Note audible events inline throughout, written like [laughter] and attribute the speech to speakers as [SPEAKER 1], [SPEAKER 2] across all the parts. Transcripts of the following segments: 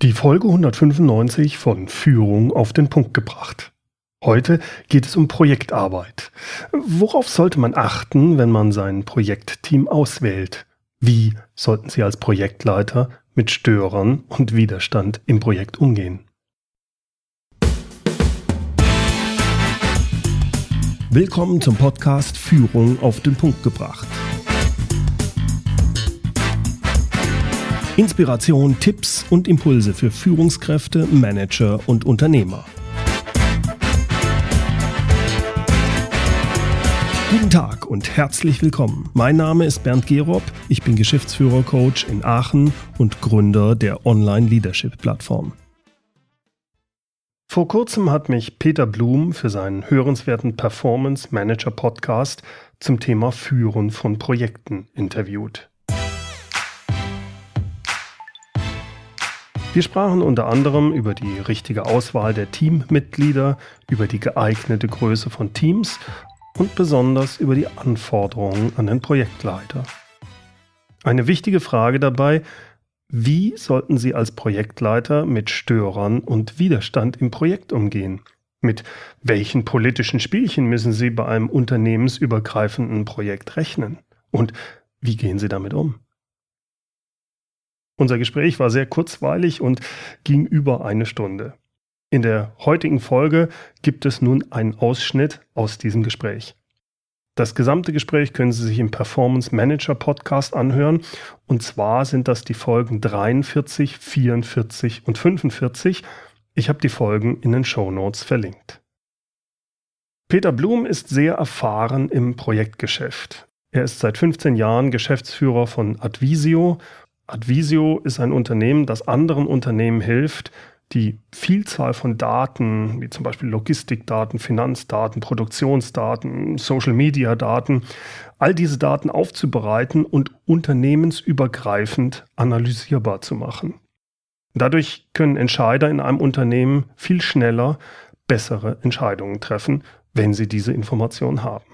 [SPEAKER 1] Die Folge 195 von Führung auf den Punkt gebracht. Heute geht es um Projektarbeit. Worauf sollte man achten, wenn man sein Projektteam auswählt? Wie sollten Sie als Projektleiter mit Störern und Widerstand im Projekt umgehen? Willkommen zum Podcast Führung auf den Punkt gebracht. Inspiration, Tipps und Impulse für Führungskräfte, Manager und Unternehmer. Guten Tag und herzlich willkommen. Mein Name ist Bernd Gerob, ich bin Geschäftsführer-Coach in Aachen und Gründer der Online-Leadership-Plattform. Vor kurzem hat mich Peter Blum für seinen hörenswerten Performance Manager Podcast zum Thema Führen von Projekten interviewt. Wir sprachen unter anderem über die richtige Auswahl der Teammitglieder, über die geeignete Größe von Teams und besonders über die Anforderungen an den Projektleiter. Eine wichtige Frage dabei, wie sollten Sie als Projektleiter mit Störern und Widerstand im Projekt umgehen? Mit welchen politischen Spielchen müssen Sie bei einem unternehmensübergreifenden Projekt rechnen? Und wie gehen Sie damit um? Unser Gespräch war sehr kurzweilig und ging über eine Stunde. In der heutigen Folge gibt es nun einen Ausschnitt aus diesem Gespräch. Das gesamte Gespräch können Sie sich im Performance Manager Podcast anhören. Und zwar sind das die Folgen 43, 44 und 45. Ich habe die Folgen in den Show Notes verlinkt. Peter Blum ist sehr erfahren im Projektgeschäft. Er ist seit 15 Jahren Geschäftsführer von Advisio Advisio ist ein Unternehmen, das anderen Unternehmen hilft, die Vielzahl von Daten, wie zum Beispiel Logistikdaten, Finanzdaten, Produktionsdaten, Social-Media-Daten, all diese Daten aufzubereiten und unternehmensübergreifend analysierbar zu machen. Dadurch können Entscheider in einem Unternehmen viel schneller bessere Entscheidungen treffen, wenn sie diese Informationen haben.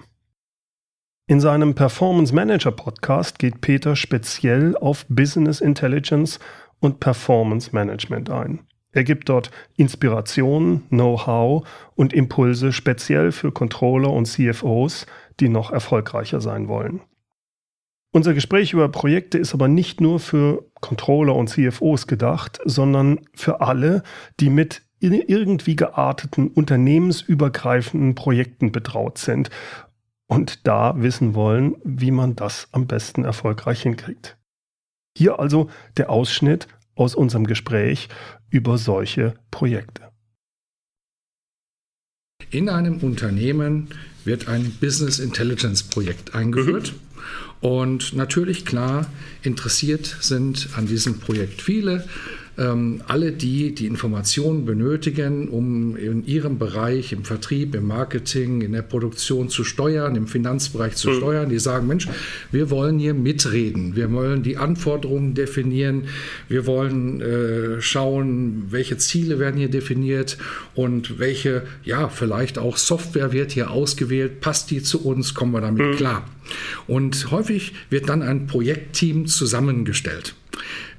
[SPEAKER 1] In seinem Performance Manager Podcast geht Peter speziell auf Business Intelligence und Performance Management ein. Er gibt dort Inspiration, Know-how und Impulse speziell für Controller und CFOs, die noch erfolgreicher sein wollen. Unser Gespräch über Projekte ist aber nicht nur für Controller und CFOs gedacht, sondern für alle, die mit irgendwie gearteten unternehmensübergreifenden Projekten betraut sind und da wissen wollen, wie man das am besten erfolgreich hinkriegt. Hier also der Ausschnitt aus unserem Gespräch über solche Projekte.
[SPEAKER 2] In einem Unternehmen wird ein Business Intelligence Projekt eingeführt. Mhm. Und natürlich, klar, interessiert sind an diesem Projekt viele ähm, alle die, die Informationen benötigen, um in ihrem Bereich, im Vertrieb, im Marketing, in der Produktion zu steuern, im Finanzbereich zu mhm. steuern, die sagen, Mensch, wir wollen hier mitreden, wir wollen die Anforderungen definieren, wir wollen äh, schauen, welche Ziele werden hier definiert und welche, ja, vielleicht auch Software wird hier ausgewählt, passt die zu uns, kommen wir damit mhm. klar. Und häufig wird dann ein Projektteam zusammengestellt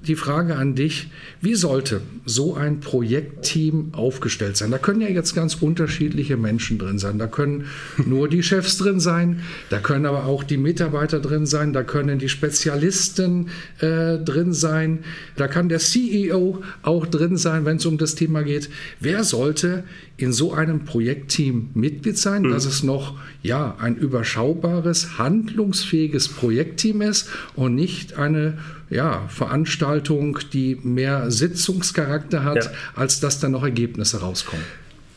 [SPEAKER 2] die Frage an dich, wie sollte so ein Projektteam aufgestellt sein? Da können ja jetzt ganz unterschiedliche Menschen drin sein. Da können [laughs] nur die Chefs drin sein, da können aber auch die Mitarbeiter drin sein, da können die Spezialisten äh, drin sein, da kann der CEO auch drin sein, wenn es um das Thema geht. Wer sollte in so einem Projektteam Mitglied sein, mhm. dass es noch ja ein überschaubares, handlungsfähiges Projektteam ist und nicht eine ja, Veranstaltung, die mehr Sitzungscharakter hat, ja. als dass da noch Ergebnisse rauskommen.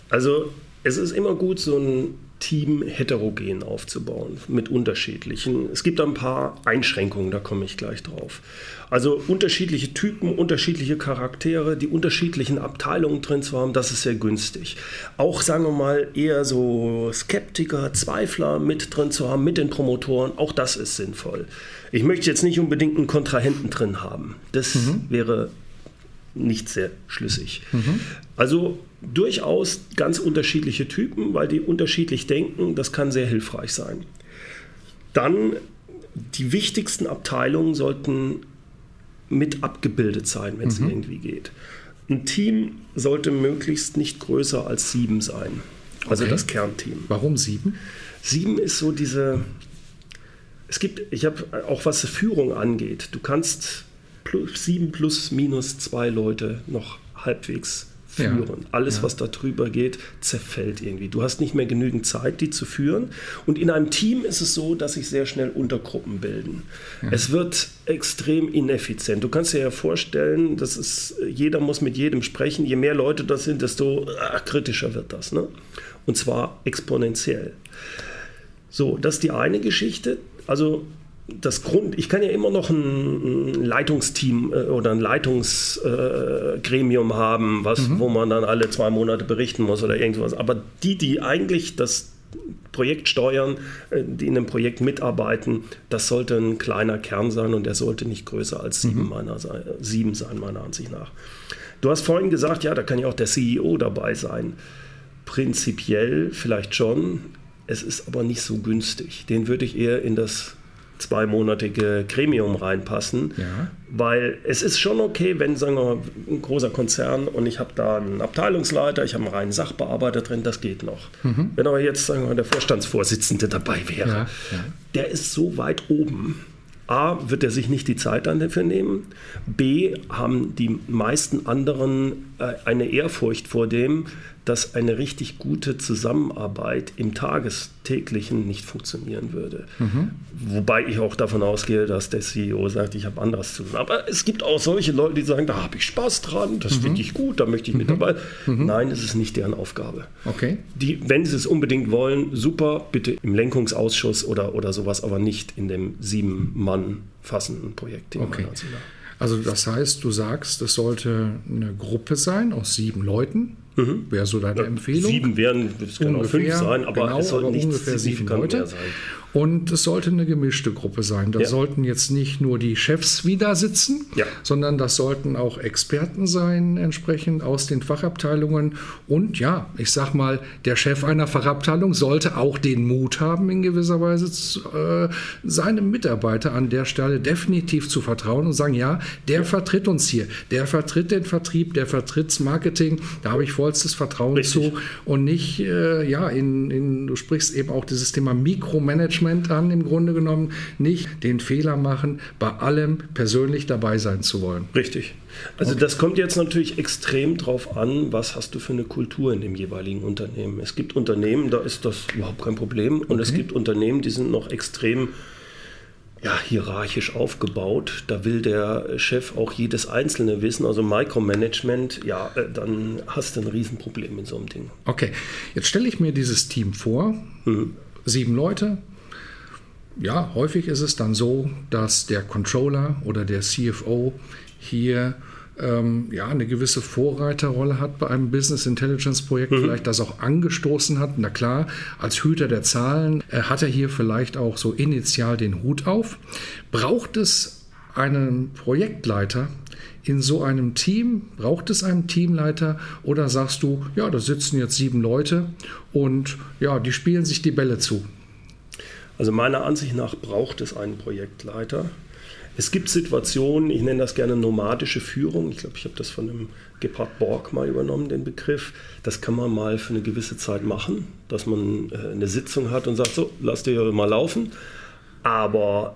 [SPEAKER 3] Also es ist immer gut, so ein Team heterogen aufzubauen mit unterschiedlichen. Es gibt ein paar Einschränkungen, da komme ich gleich drauf. Also unterschiedliche Typen, unterschiedliche Charaktere, die unterschiedlichen Abteilungen drin zu haben, das ist sehr günstig. Auch sagen wir mal eher so Skeptiker, Zweifler mit drin zu haben, mit den Promotoren, auch das ist sinnvoll. Ich möchte jetzt nicht unbedingt einen Kontrahenten drin haben. Das mhm. wäre nicht sehr schlüssig. Mhm. Also durchaus ganz unterschiedliche Typen, weil die unterschiedlich denken, das kann sehr hilfreich sein. Dann die wichtigsten Abteilungen sollten mit abgebildet sein, wenn es mhm. irgendwie geht. ein Team sollte möglichst nicht größer als sieben sein. Also
[SPEAKER 2] Okay.
[SPEAKER 3] das Kernteam.
[SPEAKER 2] Warum sieben?
[SPEAKER 3] Sieben ist so diese. Es gibt, ich habe auch was Führung angeht, du kannst plus, sieben plus minus zwei Leute noch halbwegs
[SPEAKER 2] Ja.
[SPEAKER 3] führen. Alles,
[SPEAKER 2] Ja.
[SPEAKER 3] was da drüber geht, zerfällt irgendwie. Du hast nicht mehr genügend Zeit, die zu führen. Und in einem Team ist es so, dass sich sehr schnell Untergruppen bilden. Es wird extrem ineffizient. Du kannst dir ja vorstellen, dass es, jeder muss mit jedem sprechen. Je mehr Leute das sind, desto ah, kritischer wird das. Ne? Und zwar exponentiell. So, das ist die eine Geschichte. Also das Grund, ich kann ja immer noch ein, ein Leitungsteam äh, oder ein Leitungsgremium haben, was, wo man dann alle zwei Monate berichten muss oder irgendwas. Aber die, die eigentlich das Projekt steuern, äh, die in einem Projekt mitarbeiten, das sollte ein kleiner Kern sein und der sollte nicht größer als sieben, meiner, Sei- sieben sein, meiner Ansicht nach. Du hast vorhin gesagt, ja, da kann ja auch der CEO dabei sein. Prinzipiell vielleicht schon, es ist aber nicht so günstig. Den würde ich eher in das zweimonatige Gremium reinpassen,
[SPEAKER 2] Ja.
[SPEAKER 3] weil es ist schon okay, wenn, sagen wir ein großer Konzern und ich habe da einen Abteilungsleiter, ich habe einen reinen Sachbearbeiter drin, das geht noch. Wenn aber jetzt, sagen wir der Vorstandsvorsitzende dabei wäre,
[SPEAKER 2] Ja, ja.
[SPEAKER 3] der ist so weit oben. A, wird er sich nicht die Zeit dann dafür nehmen. B, haben die meisten anderen äh, eine Ehrfurcht vor dem, dass eine richtig gute Zusammenarbeit im Tagestäglichen nicht funktionieren würde. Wobei ich auch davon ausgehe, dass der CEO sagt, ich habe anderes zu tun. Aber es gibt auch solche Leute, die sagen, da habe ich Spaß dran, das finde ich gut, da möchte ich mit dabei. Nein, es ist nicht deren Aufgabe.
[SPEAKER 2] Okay.
[SPEAKER 3] Die, wenn sie es unbedingt wollen, super, bitte im Lenkungsausschuss oder, oder sowas, aber nicht in dem sieben Mann fassenden Projekt.
[SPEAKER 2] Okay.
[SPEAKER 3] Also
[SPEAKER 2] das heißt, du sagst, es sollte eine Gruppe sein aus sieben Leuten. Wäre so deine Empfehlung.
[SPEAKER 3] Sieben wären, es können auch fünf sein, aber
[SPEAKER 2] genau,
[SPEAKER 3] es sollten nicht signifikant
[SPEAKER 2] Leute.
[SPEAKER 3] mehr sein.
[SPEAKER 2] Und es sollte eine gemischte Gruppe sein. Da
[SPEAKER 3] Ja.
[SPEAKER 2] sollten jetzt nicht nur die Chefs wieder sitzen,
[SPEAKER 3] Ja.
[SPEAKER 2] sondern das sollten auch Experten sein, entsprechend aus den Fachabteilungen. Und ja, ich sag mal, der Chef einer Fachabteilung sollte auch den Mut haben, in gewisser Weise zu, äh, seinem Mitarbeiter an der Stelle definitiv zu vertrauen und sagen, ja, der vertritt uns hier, der vertritt den Vertrieb, der vertritt das Marketing, da habe ich vollstes Vertrauen
[SPEAKER 3] Richtig.
[SPEAKER 2] zu und nicht, äh, ja, in, in, du sprichst eben auch dieses Thema Mikromanagement an, im Grunde genommen, nicht den Fehler machen, bei allem persönlich dabei sein zu wollen.
[SPEAKER 3] Richtig. Also das kommt jetzt natürlich extrem drauf an, was hast du für eine Kultur in dem jeweiligen Unternehmen. Es gibt Unternehmen, da ist das überhaupt kein Problem. Und es
[SPEAKER 2] Okay.
[SPEAKER 3] gibt Unternehmen, die sind noch extrem ja, hierarchisch aufgebaut. Da will der Chef auch jedes Einzelne wissen. Also Micromanagement, ja, äh, dann hast du ein Riesenproblem mit so einem Ding.
[SPEAKER 2] Okay, jetzt stelle ich mir dieses Team vor, sieben Leute. Ja, häufig ist es dann so, dass der Controller oder der CFO hier ähm, ja, eine gewisse Vorreiterrolle hat bei einem Business Intelligence Projekt, vielleicht das auch angestoßen hat. Na klar, als Hüter der Zahlen äh, hat er hier vielleicht auch so initial den Hut auf. Braucht es einen Projektleiter in so einem Team? Braucht es einen Teamleiter oder sagst du, ja, da sitzen jetzt sieben Leute und ja, die spielen sich die Bälle zu?
[SPEAKER 3] Also meiner Ansicht nach braucht es einen Projektleiter. Es gibt Situationen, ich nenne das gerne nomadische Führung. Ich glaube, ich habe das von dem Gebhard Borg mal übernommen, den Begriff. Das kann man mal für eine gewisse Zeit machen, dass man äh, eine Sitzung hat und sagt, so, lass dir mal laufen. Aber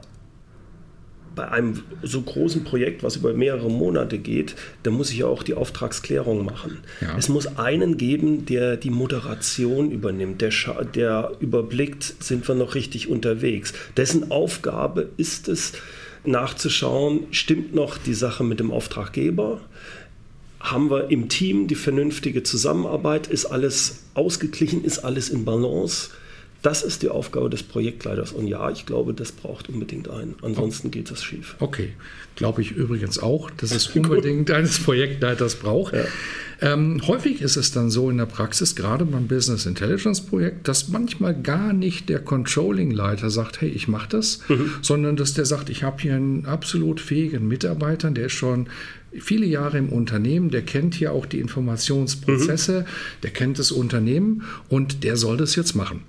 [SPEAKER 3] bei einem so großen Projekt, was über mehrere Monate geht, da muss ich ja auch die Auftragsklärung machen.
[SPEAKER 2] Ja.
[SPEAKER 3] Es muss einen geben, der die Moderation übernimmt, der, der überblickt, sind wir noch richtig unterwegs. Dessen Aufgabe ist es, nachzuschauen, stimmt noch die Sache mit dem Auftraggeber? Haben wir im Team die vernünftige Zusammenarbeit? Ist alles ausgeglichen? Ist alles in Balance? Das ist die Aufgabe des Projektleiters. Und ja, ich glaube, das braucht unbedingt einen. Ansonsten geht das schief.
[SPEAKER 2] Okay, glaube ich übrigens auch, dass es unbedingt eines Projektleiters braucht. Ähm, häufig ist es dann so in der Praxis, gerade beim Business Intelligence Projekt, dass manchmal gar nicht der Controlling-Leiter sagt, hey, ich mache das, sondern dass der sagt, ich habe hier einen absolut fähigen Mitarbeiter, der ist schon viele Jahre im Unternehmen, der kennt hier auch die Informationsprozesse, mhm. der kennt das Unternehmen und der soll das jetzt machen.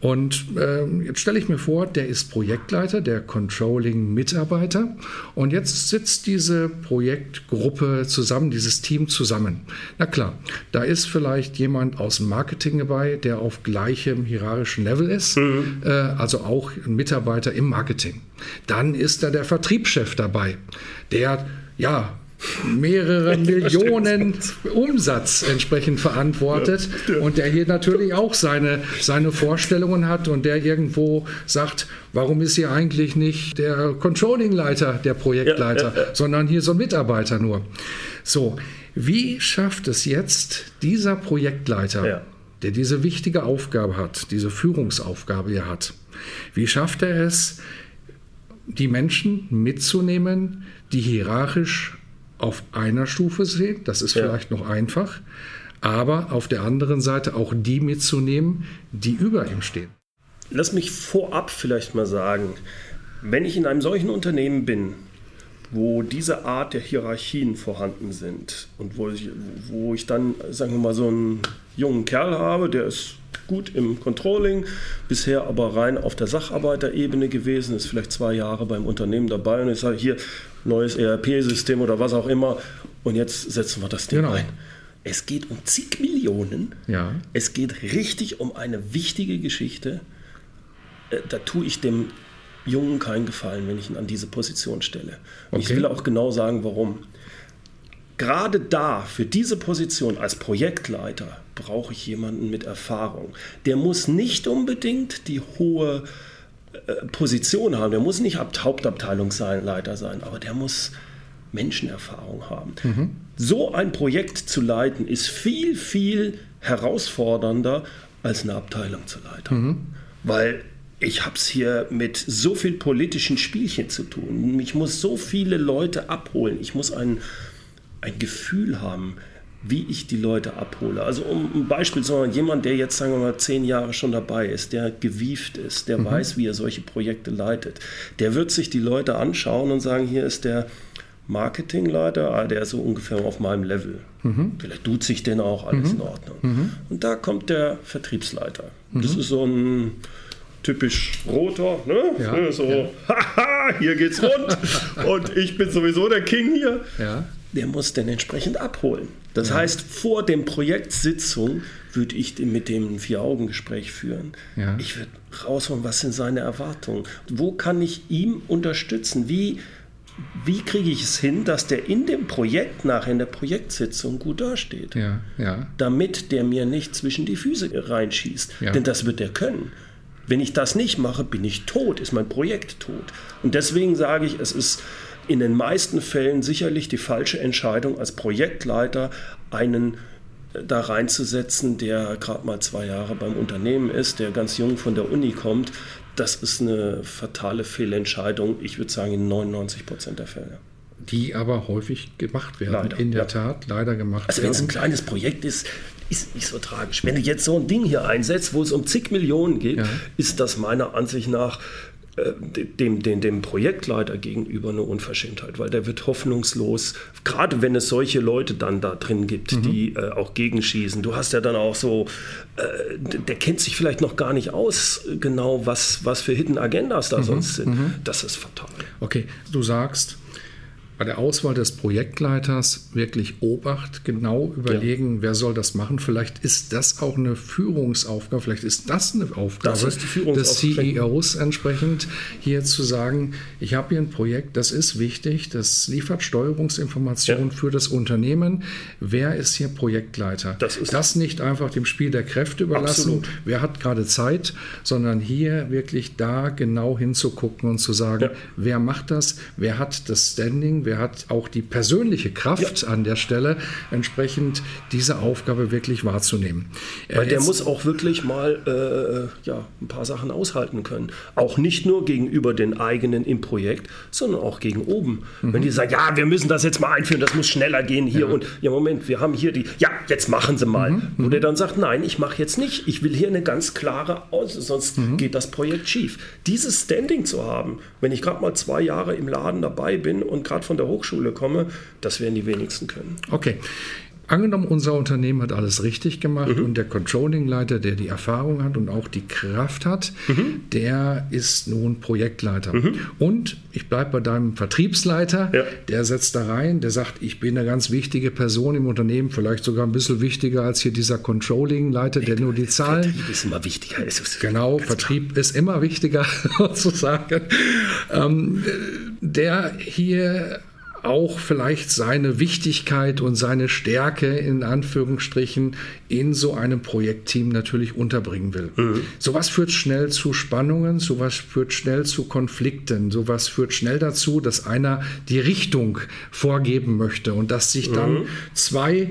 [SPEAKER 2] Und äh, jetzt stelle ich mir vor, der ist Projektleiter, der Controlling-Mitarbeiter und jetzt sitzt diese Projektgruppe zusammen, dieses Team zusammen. Na klar, da ist vielleicht jemand aus dem Marketing dabei, der auf gleichem hierarchischen Level ist, mhm. äh, also auch ein Mitarbeiter im Marketing. Dann ist da der Vertriebschef dabei, der ja mehrere [laughs] Millionen Umsatz entsprechend verantwortet. Ja, und der hier natürlich auch seine, seine Vorstellungen hat und der irgendwo sagt, warum ist hier eigentlich nicht der Controlling-Leiter, der Projektleiter, ja, sondern hier so ein Mitarbeiter nur. So, wie schafft es jetzt dieser Projektleiter, der diese wichtige Aufgabe hat, diese Führungsaufgabe hier hat, wie schafft er es, die Menschen mitzunehmen, die hierarchisch auf einer Stufe sehen, das ist ja. vielleicht noch einfach, aber auf der anderen Seite auch die mitzunehmen, die über ihm stehen.
[SPEAKER 3] Lass mich vorab vielleicht mal sagen, wenn ich in einem solchen Unternehmen bin, wo diese Art der Hierarchien vorhanden sind und wo ich, wo ich dann, sagen wir mal, so einen jungen Kerl habe, der ist gut im Controlling, bisher aber rein auf der Sacharbeiterebene gewesen, ist vielleicht zwei Jahre beim Unternehmen dabei und ich sage hier, neues ERP-System oder was auch immer und jetzt setzen wir das Ding genau. ein. Es geht um zig Millionen. Ja. Es geht richtig um eine wichtige Geschichte. Äh, da tue ich dem Jungen keinen Gefallen, wenn ich ihn an diese Position stelle. Und okay. ich will auch genau sagen, warum. Gerade da, für diese Position als Projektleiter, brauche ich jemanden mit Erfahrung. Der muss nicht unbedingt die hohe Position haben. Der muss nicht Hauptabteilungsleiter sein, aber der muss Menschenerfahrung haben. Mhm. So ein Projekt zu leiten ist viel, viel herausfordernder als eine Abteilung zu leiten. Mhm. Weil ich habe es hier mit so viel politischen Spielchen zu tun. Ich muss so viele Leute abholen. Ich muss ein, ein Gefühl haben, wie ich die Leute abhole. Also um ein Beispiel zu machen, jemand, der jetzt, sagen wir mal, zehn Jahre schon dabei ist, der gewieft ist, der mhm. weiß, wie er solche Projekte leitet, der wird sich die Leute anschauen und sagen, hier ist der Marketingleiter, ah, der ist so ungefähr auf meinem Level. Mhm. Vielleicht tut sich den auch, alles mhm. in Ordnung. Mhm. Und da kommt der Vertriebsleiter. Das mhm. ist so ein typisch roter, ne? Ja, so, ja. [laughs] haha, hier geht's rund [laughs] und ich bin sowieso der King hier. Ja der muss den entsprechend abholen. Das ja. heißt, vor dem Projektsitzung würde ich mit dem ein Vier-Augen-Gespräch führen. Ja. Ich würde rausholen, was sind seine Erwartungen? Wo kann ich ihm unterstützen? Wie, wie kriege ich es hin, dass der in dem Projekt nachher in der Projektsitzung gut dasteht? Ja, ja. Damit der mir nicht zwischen die Füße reinschießt. Ja. Denn das wird er können. Wenn ich das nicht mache, bin ich tot, ist mein Projekt tot. Und deswegen sage ich, es ist in den meisten Fällen sicherlich die falsche Entscheidung, als Projektleiter einen äh, da reinzusetzen, der gerade mal zwei Jahre beim Unternehmen ist, der ganz jung von der Uni kommt. Das ist eine fatale Fehlentscheidung, ich würde sagen in 99 Prozent der Fälle.
[SPEAKER 2] Die aber häufig gemacht werden, leider, in der ja. Tat, leider gemacht
[SPEAKER 3] also werden. Also wenn es ein kleines Projekt ist, ist nicht so tragisch. Wenn du jetzt so ein Ding hier einsetzt, wo es um zig Millionen geht, ja. ist das meiner Ansicht nach dem, dem, dem Projektleiter gegenüber eine Unverschämtheit, weil der wird hoffnungslos, gerade wenn es solche Leute dann da drin gibt, mhm. die äh, auch gegenschießen. Du hast ja dann auch so, äh, der kennt sich vielleicht noch gar nicht aus, genau was, was für Hidden Agendas da mhm. sonst sind. Mhm. Das ist fatal.
[SPEAKER 2] Okay, du sagst, bei der Auswahl des Projektleiters wirklich Obacht, genau überlegen, ja. wer soll das machen. Vielleicht ist das auch eine Führungsaufgabe, vielleicht ist das eine Aufgabe das des CEOs entsprechend, hier zu sagen, ich habe hier ein Projekt, das ist wichtig, das liefert Steuerungsinformationen ja. für das Unternehmen. Wer ist hier Projektleiter? Das, ist das nicht einfach dem Spiel der Kräfte überlassen, absolut. wer hat gerade Zeit, sondern hier wirklich da genau hinzugucken und zu sagen, ja. wer macht das, wer hat das Standing, wer wer hat auch die persönliche Kraft ja. an der Stelle, entsprechend diese Aufgabe wirklich wahrzunehmen.
[SPEAKER 3] Weil der muss auch wirklich mal äh, ja, ein paar Sachen aushalten können. Auch nicht nur gegenüber den eigenen im Projekt, sondern auch gegen oben. Mhm. Wenn die sagen, ja, wir müssen das jetzt mal einführen, das muss schneller gehen hier ja. und ja, Moment, wir haben hier die, ja, jetzt machen Sie mal. Mhm. Wo der dann sagt, nein, ich mache jetzt nicht, ich will hier eine ganz klare Aus, sonst mhm. geht das Projekt schief. Dieses Standing zu haben, wenn ich gerade mal zwei Jahre im Laden dabei bin und gerade von von der Hochschule komme, das werden die wenigsten können.
[SPEAKER 2] Okay. Angenommen, unser Unternehmen hat alles richtig gemacht mhm. und der Controlling-Leiter, der die Erfahrung hat und auch die Kraft hat, mhm. der ist nun Projektleiter. Mhm. Und ich bleibe bei deinem Vertriebsleiter, ja. der setzt da rein, der sagt, ich bin eine ganz wichtige Person im Unternehmen, vielleicht sogar ein bisschen wichtiger als hier dieser Controlling-Leiter, der nur die Zahlen.
[SPEAKER 3] Vertrieb ist immer wichtiger.
[SPEAKER 2] Genau, Vertrieb klar. ist immer wichtiger, sozusagen. Ähm, der hier auch vielleicht seine Wichtigkeit und seine Stärke in Anführungsstrichen in so einem Projektteam natürlich unterbringen will. Mhm. Sowas führt schnell zu Spannungen, sowas führt schnell zu Konflikten, sowas führt schnell dazu, dass einer die Richtung vorgeben möchte und dass sich dann mhm. zwei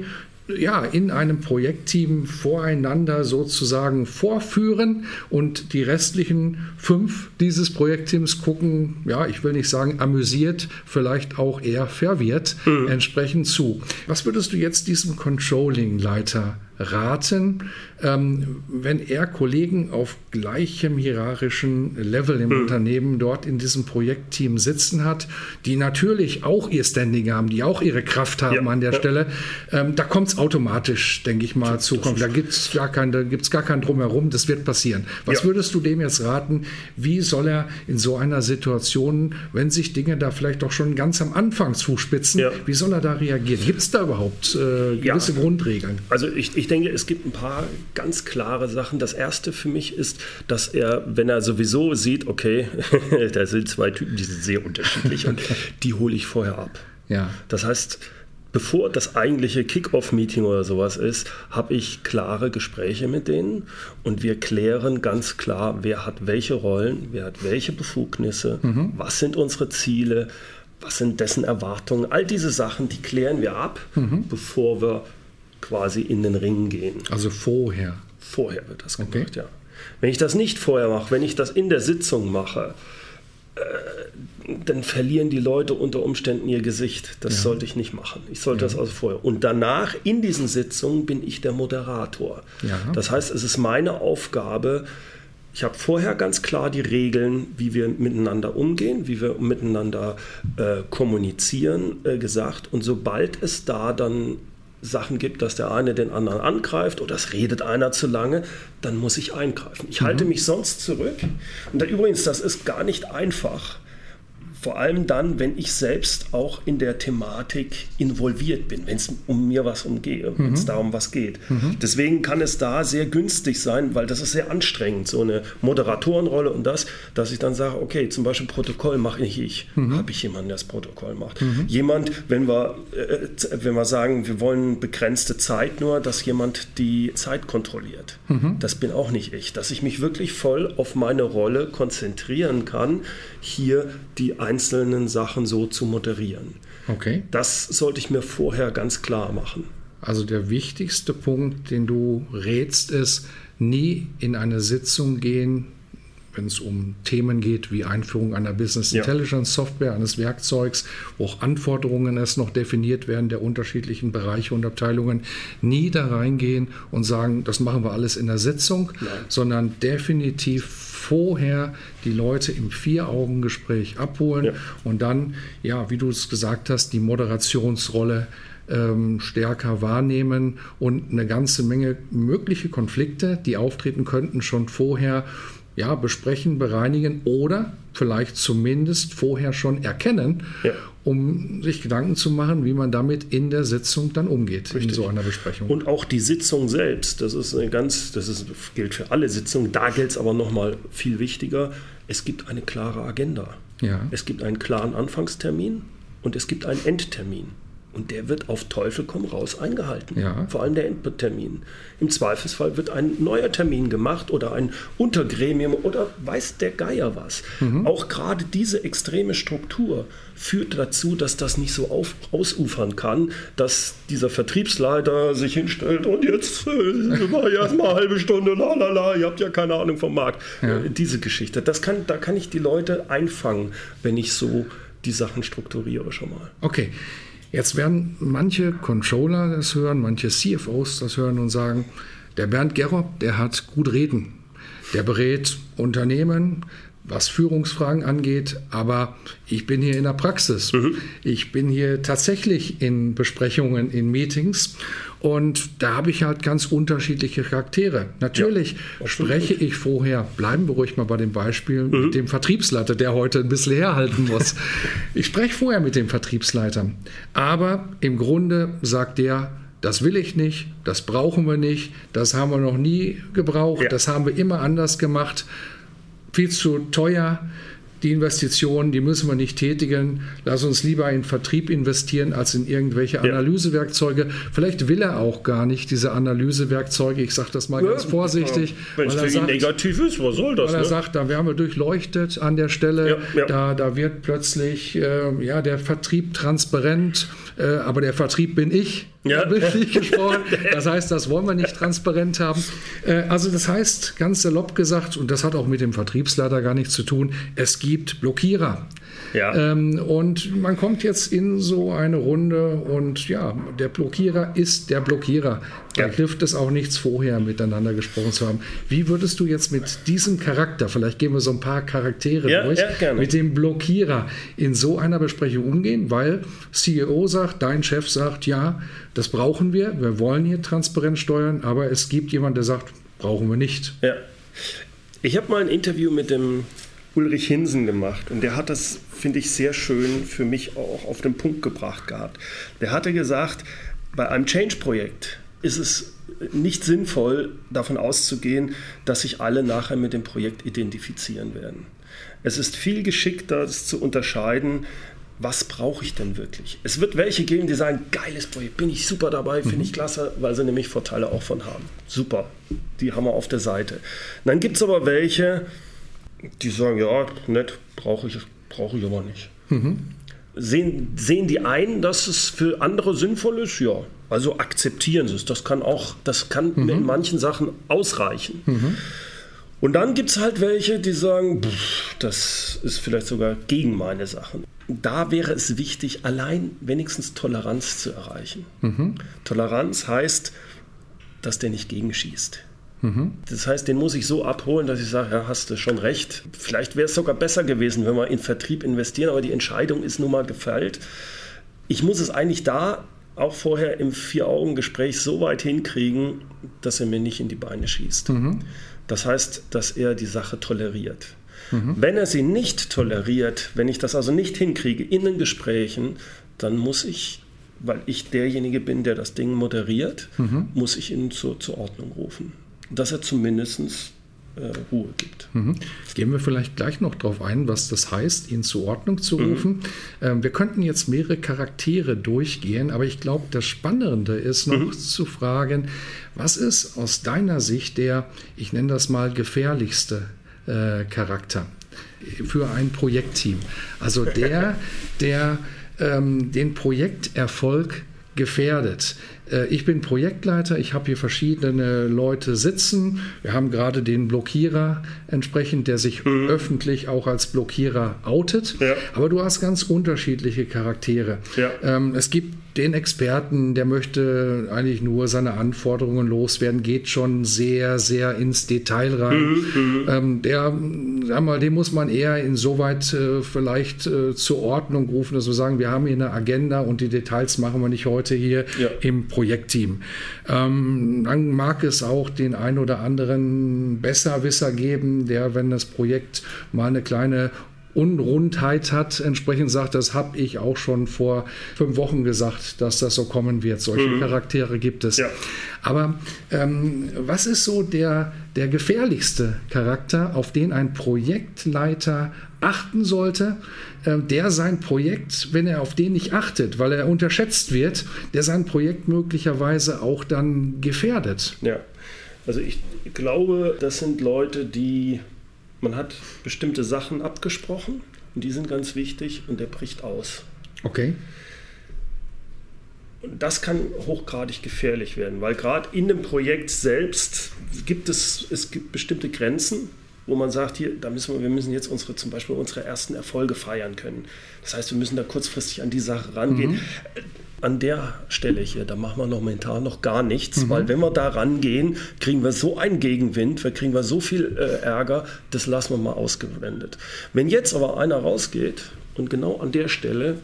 [SPEAKER 2] ja, in einem Projektteam voreinander sozusagen vorführen und die restlichen fünf dieses Projektteams gucken, ja, ich will nicht sagen amüsiert, vielleicht auch eher verwirrt mhm. entsprechend zu. Was würdest du jetzt diesem Controlling-Leiter raten, ähm, wenn er Kollegen auf gleichem hierarchischen Level im mhm. Unternehmen dort in diesem Projektteam sitzen hat, die natürlich auch ihr Standing haben, die auch ihre Kraft haben ja, an der ja. Stelle, ähm, da kommt es automatisch, denke ich mal, zu Da gibt es gar, kein, gar kein Drumherum, das wird passieren. Was ja. würdest du dem jetzt raten? Wie soll er in so einer Situation, wenn sich Dinge da vielleicht doch schon ganz am Anfang zuspitzen, wie soll er da reagieren? Gibt es da überhaupt äh, gewisse Grundregeln?
[SPEAKER 3] Also ich, ich denke, es gibt ein paar ganz klare Sachen. Das erste für mich ist, dass er, wenn er sowieso sieht, okay, [laughs] da sind zwei Typen, die sind sehr unterschiedlich und [laughs] die hole ich vorher ab. Ja. Das heißt, bevor das eigentliche Kick-Off-Meeting oder sowas ist, habe ich klare Gespräche mit denen und wir klären ganz klar, wer hat welche Rollen, wer hat welche Befugnisse, mhm. was sind unsere Ziele, was sind dessen Erwartungen. All diese Sachen, die klären wir ab, mhm. bevor wir quasi in den Ring gehen.
[SPEAKER 2] Also vorher?
[SPEAKER 3] Vorher wird das gemacht, okay. ja. Wenn ich das nicht vorher mache, wenn ich das in der Sitzung mache, äh, dann verlieren die Leute unter Umständen ihr Gesicht. Das ja. sollte ich nicht machen. Ich sollte ja. das also vorher. Und danach, in diesen Sitzungen, bin ich der Moderator. Ja. Das heißt, es ist meine Aufgabe, ich habe vorher ganz klar die Regeln, wie wir miteinander umgehen, wie wir miteinander äh, kommunizieren, äh, gesagt. Und sobald es da dann Sachen gibt, dass der eine den anderen angreift oder es redet einer zu lange, dann muss ich eingreifen. Ich mhm. halte mich sonst zurück. Und da, übrigens, das ist gar nicht einfach. Vor allem dann, wenn ich selbst auch in der Thematik involviert bin, wenn es um mir was umgeht, mhm. wenn es darum was geht. Mhm. Deswegen kann es da sehr günstig sein, weil das ist sehr anstrengend, so eine Moderatorenrolle und das, dass ich dann sage, okay, zum Beispiel Protokoll mache ich ich, mhm. habe ich jemanden, der das Protokoll macht. Mhm. Jemand, wenn wir, äh, wenn wir sagen, wir wollen begrenzte Zeit nur, dass jemand die Zeit kontrolliert. Mhm. Das bin auch nicht ich, dass ich mich wirklich voll auf meine Rolle konzentrieren kann, hier die einzelnen Sachen so zu moderieren. Okay. Das sollte ich mir vorher ganz klar machen.
[SPEAKER 2] Also der wichtigste Punkt, den du rätst, ist, nie in eine Sitzung gehen, wenn es um Themen geht wie Einführung einer Business Intelligence Software, eines Werkzeugs, wo auch Anforderungen erst noch definiert werden der unterschiedlichen Bereiche und Abteilungen, nie da reingehen und sagen, das machen wir alles in der Sitzung, Nein. sondern definitiv vorher die Leute im Vier-Augen-Gespräch abholen ja. und dann, ja, wie du es gesagt hast, die Moderationsrolle ähm, stärker wahrnehmen und eine ganze Menge mögliche Konflikte, die auftreten könnten, schon vorher ja, besprechen, bereinigen oder vielleicht zumindest vorher schon erkennen, ja. um sich Gedanken zu machen, wie man damit in der Sitzung dann umgeht, Richtig. in so einer Besprechung.
[SPEAKER 3] Und auch die Sitzung selbst, das ist eine ganz, das ist, gilt für alle Sitzungen, da gilt es aber nochmal viel wichtiger, es gibt eine klare Agenda. Ja. Es gibt einen klaren Anfangstermin und es gibt einen Endtermin. Und der wird auf Teufel komm raus eingehalten. Ja. Vor allem der Endtermin. Im Zweifelsfall wird ein neuer Termin gemacht oder ein Untergremium oder weiß der Geier was. Mhm. Auch gerade diese extreme Struktur führt dazu, dass das nicht so auf, ausufern kann, dass dieser Vertriebsleiter sich hinstellt und jetzt äh, war ja erstmal eine halbe Stunde, la la la, ihr habt ja keine Ahnung vom Markt. Ja. Äh, diese Geschichte. Das kann, da kann ich die Leute einfangen, wenn ich so die Sachen strukturiere schon mal.
[SPEAKER 2] Okay. Jetzt werden manche Controller das hören, manche CFOs das hören und sagen, der Bernd Gerob, der hat gut reden. Der berät Unternehmen, was Führungsfragen angeht, aber ich bin hier in der Praxis. Mhm. Ich bin hier tatsächlich in Besprechungen, in Meetings und da habe ich halt ganz unterschiedliche Charaktere. Natürlich ja, spreche ich vorher, bleiben wir ruhig mal bei dem Beispiel, mhm. mit dem Vertriebsleiter, der heute ein bisschen herhalten muss. [laughs] ich spreche vorher mit dem Vertriebsleiter, aber im Grunde sagt der, das will ich nicht, das brauchen wir nicht, das haben wir noch nie gebraucht, ja. das haben wir immer anders gemacht viel zu teuer. Die Investitionen, die müssen wir nicht tätigen. Lass uns lieber in Vertrieb investieren als in irgendwelche Analysewerkzeuge. Vielleicht will er auch gar nicht diese Analysewerkzeuge. Ich sage das mal ja, ganz vorsichtig.
[SPEAKER 3] Wenn es für ihn negativ ist, was soll das?
[SPEAKER 2] Weil er ne? sagt, da werden wir durchleuchtet an der Stelle. Ja, ja. Da, da wird plötzlich äh, ja, der Vertrieb transparent, äh, aber der Vertrieb bin ich. Ja. [laughs] Bildlich [laughs] gesprochen. Das heißt, das wollen wir nicht transparent haben. Äh, also das heißt, ganz salopp gesagt, und das hat auch mit dem Vertriebsleiter gar nichts zu tun, es gibt Blockierer. Ja. Ähm, und man kommt jetzt in so eine Runde und ja, der Blockierer ist der Blockierer. Da ja. hilft es auch nichts, vorher miteinander gesprochen zu haben. Wie würdest du jetzt mit diesem Charakter, vielleicht gehen wir so ein paar Charaktere ja, durch, ja, mit dem Blockierer in so einer Besprechung umgehen? Weil CEO sagt, dein Chef sagt, ja, das brauchen wir, wir wollen hier transparent steuern, aber es gibt jemanden, der sagt, brauchen wir nicht.
[SPEAKER 3] Ja. Ich habe mal ein Interview mit dem Ulrich Hinsen gemacht und der hat das, finde ich, sehr schön für mich auch auf den Punkt gebracht gehabt. Der hatte gesagt, bei einem Change-Projekt ist es nicht sinnvoll, davon auszugehen, dass sich alle nachher mit dem Projekt identifizieren werden. Es ist viel geschickter, das zu unterscheiden, was brauche ich denn wirklich? Es wird welche geben, die sagen, geiles Projekt, bin ich super dabei, finde mhm. ich klasse, weil sie nämlich Vorteile auch von haben. Super, die haben wir auf der Seite. Und dann gibt es aber welche, die sagen, ja, nett, brauche ich, brauche ich aber nicht. Mhm. Sehen, sehen die ein, dass es für andere sinnvoll ist? Ja. Also akzeptieren sie es. Das kann auch, das kann mhm. in manchen Sachen ausreichen. Mhm. Und dann gibt es halt welche, die sagen, pff, das ist vielleicht sogar gegen meine Sachen. Da wäre es wichtig, allein wenigstens Toleranz zu erreichen. Mhm. Toleranz heißt, dass der nicht gegenschießt. Mhm. Das heißt, den muss ich so abholen, dass ich sage, ja, hast du schon recht. Vielleicht wäre es sogar besser gewesen, wenn wir in Vertrieb investieren, aber die Entscheidung ist nun mal gefällt. Ich muss es eigentlich da auch vorher im Vier-Augen-Gespräch so weit hinkriegen, dass er mir nicht in die Beine schießt. Mhm. Das heißt, dass er die Sache toleriert. Mhm. Wenn er sie nicht toleriert, wenn ich das also nicht hinkriege in den Gesprächen, dann muss ich, weil ich derjenige bin, der das Ding moderiert, mhm. muss ich ihn zur, zur Ordnung rufen dass er zumindest äh, Ruhe gibt.
[SPEAKER 2] Mhm. Gehen wir vielleicht gleich noch darauf ein, was das heißt, ihn zur Ordnung zu mhm. rufen. Mhm. Ähm, wir könnten jetzt mehrere Charaktere durchgehen, aber ich glaube, das Spannende ist noch mhm. zu fragen, was ist aus deiner Sicht der, ich nenne das mal, gefährlichste äh, Charakter für ein Projektteam? Also der, [laughs] der ähm, den Projekterfolg gefährdet. Äh, ich bin Projektleiter, ich habe hier verschiedene Leute sitzen. Wir haben gerade den Blockierer entsprechend, der sich mhm. öffentlich auch als Blockierer outet. Ja. Aber du hast ganz unterschiedliche Charaktere. Ja. Ähm, es gibt den Experten, der möchte eigentlich nur seine Anforderungen loswerden, geht schon sehr, sehr ins Detail rein. Mhm, mhm. ähm, der, sag mal, den muss man eher insoweit äh, vielleicht äh, zur Ordnung rufen, dass wir sagen, wir haben hier eine Agenda und die Details machen wir nicht heute hier ja. im Projektteam. Ähm, dann mag es auch den einen oder anderen Besserwisser geben, der, wenn das Projekt mal eine kleine Unrundheit hat, entsprechend sagt, das habe ich auch schon vor fünf Wochen gesagt, dass das so kommen wird. Solche mhm. Charaktere gibt es. Ja. Aber ähm, was ist so der, der gefährlichste Charakter, auf den ein Projektleiter achten sollte, äh, der sein Projekt, wenn er auf den nicht achtet, weil er unterschätzt wird, der sein Projekt möglicherweise auch dann gefährdet?
[SPEAKER 3] Ja, also ich glaube, das sind Leute, die man hat bestimmte Sachen abgesprochen und die sind ganz wichtig und der bricht aus.
[SPEAKER 2] Okay.
[SPEAKER 3] Und das kann hochgradig gefährlich werden, weil gerade in dem Projekt selbst gibt es, es gibt bestimmte Grenzen, wo man sagt, hier, da müssen wir, wir müssen jetzt unsere, zum Beispiel unsere ersten Erfolge feiern können. Das heißt, wir müssen da kurzfristig an die Sache rangehen. Mhm. an der Stelle hier, da machen wir noch momentan noch gar nichts, mhm. weil wenn wir da rangehen, kriegen wir so einen Gegenwind, wir kriegen wir so viel äh, Ärger, das lassen wir mal ausgewendet. Wenn jetzt aber einer rausgeht und genau an der Stelle,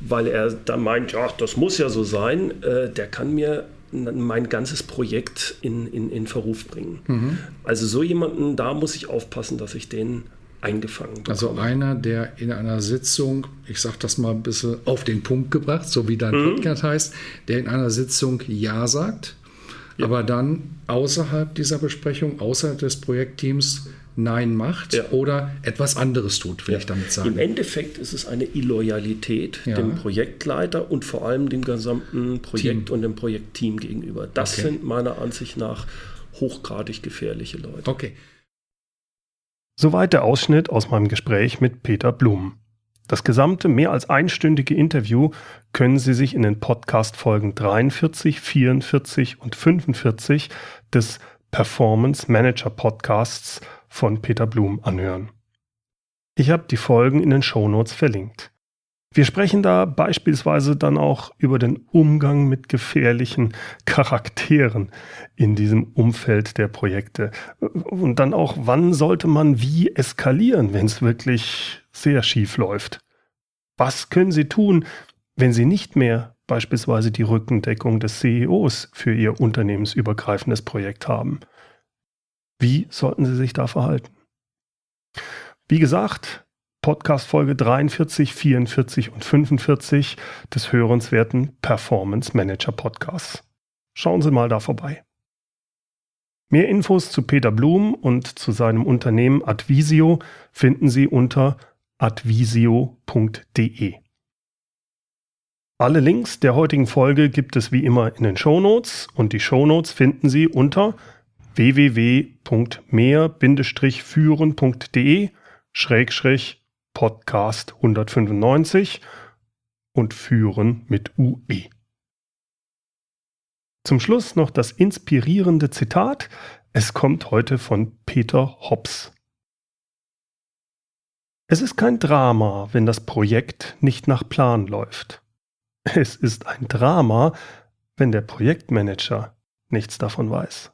[SPEAKER 3] weil er dann meint, ja, das muss ja so sein, äh, der kann mir mein ganzes Projekt in, in, in Verruf bringen. Mhm. Also so jemanden, da muss ich aufpassen, dass ich den eingefangen
[SPEAKER 2] bekomme. Also einer, der in einer Sitzung, ich sage das mal ein bisschen auf den Punkt gebracht, so wie dein mhm. Podcast heißt, der in einer Sitzung Ja sagt, ja. aber dann außerhalb dieser Besprechung, außerhalb des Projektteams Nein macht ja. oder etwas anderes tut, will ja. ich damit sagen.
[SPEAKER 3] Im Endeffekt ist es eine Illoyalität ja. dem Projektleiter und vor allem dem gesamten Projekt Team. und dem Projektteam gegenüber. Das okay. sind meiner Ansicht nach hochgradig gefährliche Leute.
[SPEAKER 2] Okay.
[SPEAKER 1] Soweit der Ausschnitt aus meinem Gespräch mit Peter Blum. Das gesamte mehr als einstündige Interview können Sie sich in den Podcast-Folgen 43, 44 und 45 des Performance Manager Podcasts von Peter Blum anhören. Ich habe die Folgen in den Shownotes verlinkt. Wir sprechen da beispielsweise dann auch über den Umgang mit gefährlichen Charakteren in diesem Umfeld der Projekte. Und dann auch, wann sollte man wie eskalieren, wenn es wirklich sehr schief läuft. Was können Sie tun, wenn Sie nicht mehr beispielsweise die Rückendeckung des CEOs für Ihr unternehmensübergreifendes Projekt haben? Wie sollten Sie sich da verhalten? Wie gesagt, Podcast Folge 43, 44 und 45 des hörenswerten Performance Manager Podcasts. Schauen Sie mal da vorbei. Mehr Infos zu Peter Blum und zu seinem Unternehmen Advisio finden Sie unter advisio.de. Alle Links der heutigen Folge gibt es wie immer in den Shownotes und die Shownotes finden Sie unter www.mehr-führen.de Podcast 195 und führen mit UE. Zum Schluss noch das inspirierende Zitat. Es kommt heute von Peter Hobbs. Es ist kein Drama, wenn das Projekt nicht nach Plan läuft. Es ist ein Drama, wenn der Projektmanager nichts davon weiß.